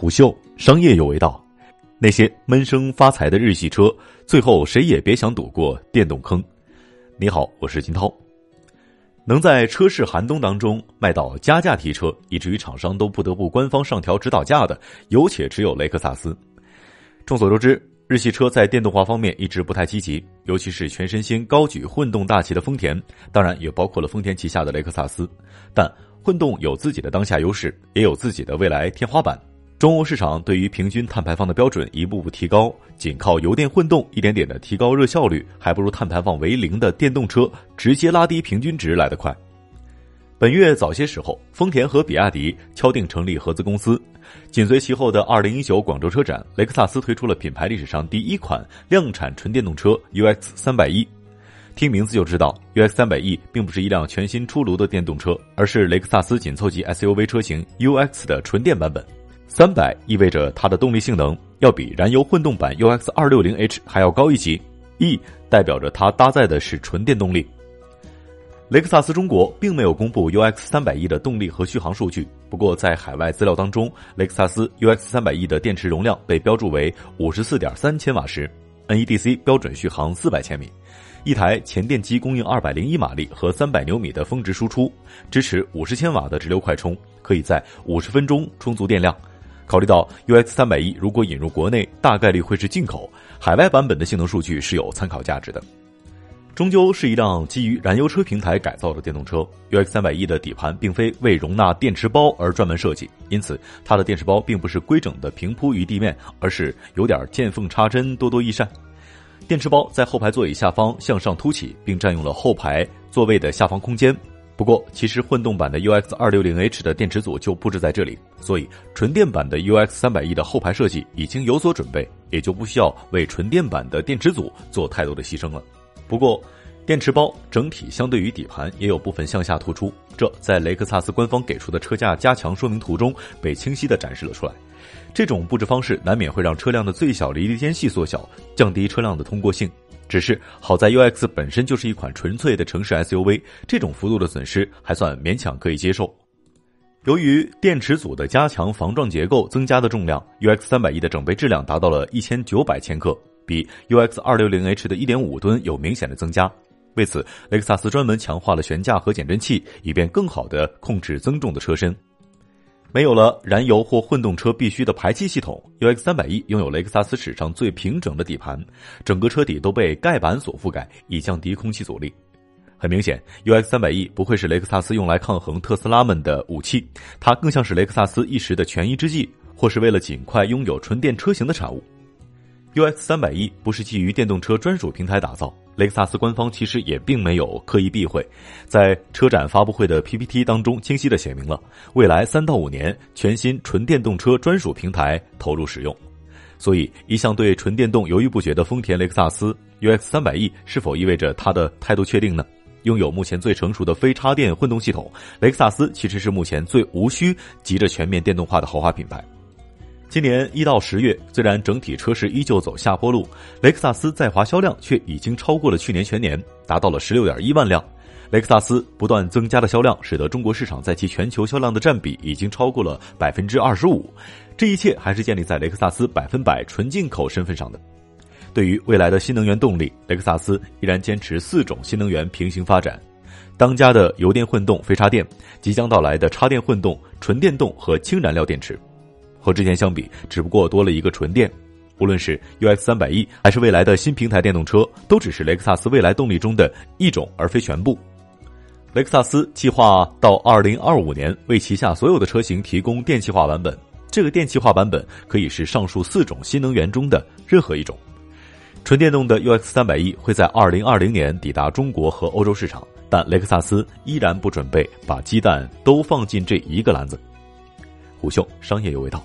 虎嗅商业有味道，那些闷声发财的日系车，最后谁也别想躲过电动坑。你好，我是金涛。能在车市寒冬当中卖到加价提车，以至于厂商都不得不官方上调指导价的，有且只有雷克萨斯。众所周知，日系车在电动化方面一直不太积极，尤其是全身心高举混动大旗的丰田，当然也包括了丰田旗下的雷克萨斯。但混动有自己的当下优势，也有自己的未来天花板。中欧市场对于平均碳排放的标准一步步提高，仅靠油电混动一点点的提高热效率，还不如碳排放为零的电动车直接拉低平均值来得快。本月早些时候，丰田和比亚迪敲定成立合资公司，紧随其后的二零一九广州车展，雷克萨斯推出了品牌历史上第一款量产纯电动车 UX 三百一。听名字就知道，UX 三百 E 并不是一辆全新出炉的电动车，而是雷克萨斯紧凑级 SUV 车型 UX 的纯电版本。三百意味着它的动力性能要比燃油混动版 UX 二六零 H 还要高一级，E 代表着它搭载的是纯电动力。雷克萨斯中国并没有公布 UX 三百 E 的动力和续航数据，不过在海外资料当中，雷克萨斯 UX 三百 E 的电池容量被标注为五十四点三千瓦时，NEDC 标准续航四百千米，一台前电机供应二百零一马力和三百牛米的峰值输出，支持五十千瓦的直流快充，可以在五十分钟充足电量。考虑到 UX 三百一如果引入国内，大概率会是进口，海外版本的性能数据是有参考价值的。终究是一辆基于燃油车平台改造的电动车，UX 三百一的底盘并非为容纳电池包而专门设计，因此它的电池包并不是规整的平铺于地面，而是有点见缝插针、多多益善。电池包在后排座椅下方向上凸起，并占用了后排座位的下方空间。不过，其实混动版的 UX 二六零 H 的电池组就布置在这里，所以纯电版的 UX 三百 E 的后排设计已经有所准备，也就不需要为纯电版的电池组做太多的牺牲了。不过，电池包整体相对于底盘也有部分向下突出，这在雷克萨斯官方给出的车架加强说明图中被清晰的展示了出来。这种布置方式难免会让车辆的最小离地间隙缩小，降低车辆的通过性。只是好在 UX 本身就是一款纯粹的城市 SUV，这种幅度的损失还算勉强可以接受。由于电池组的加强防撞结构增加的重量，UX 三百一的整备质量达到了一千九百千克，比 UX 二六零 H 的一点五吨有明显的增加。为此，雷克萨斯专门强化了悬架和减震器，以便更好的控制增重的车身。没有了燃油或混动车必须的排气系统 ux 三百 e 拥有雷克萨斯史上最平整的底盘，整个车底都被盖板所覆盖，以降低空气阻力。很明显 ux 三百 e 不会是雷克萨斯用来抗衡特斯拉们的武器，它更像是雷克萨斯一时的权宜之计，或是为了尽快拥有纯电车型的产物。UX 三百一不是基于电动车专属平台打造。雷克萨斯官方其实也并没有刻意避讳，在车展发布会的 PPT 当中清晰的写明了，未来三到五年全新纯电动车专属平台投入使用。所以，一向对纯电动犹豫不决的丰田雷克萨斯 UX 三百 E 是否意味着它的态度确定呢？拥有目前最成熟的非插电混动系统，雷克萨斯其实是目前最无需急着全面电动化的豪华品牌。今年一到十月，虽然整体车市依旧走下坡路，雷克萨斯在华销量却已经超过了去年全年，达到了十六点一万辆。雷克萨斯不断增加的销量，使得中国市场在其全球销量的占比已经超过了百分之二十五。这一切还是建立在雷克萨斯百分百纯进口身份上的。对于未来的新能源动力，雷克萨斯依然坚持四种新能源平行发展：当家的油电混动非插电，即将到来的插电混动、纯电动和氢燃料电池。和之前相比，只不过多了一个纯电。无论是 UX 三百一，还是未来的新平台电动车，都只是雷克萨斯未来动力中的一种，而非全部。雷克萨斯计划到二零二五年为旗下所有的车型提供电气化版本。这个电气化版本可以是上述四种新能源中的任何一种。纯电动的 UX 三百一会在二零二零年抵达中国和欧洲市场，但雷克萨斯依然不准备把鸡蛋都放进这一个篮子。虎嗅商业有味道，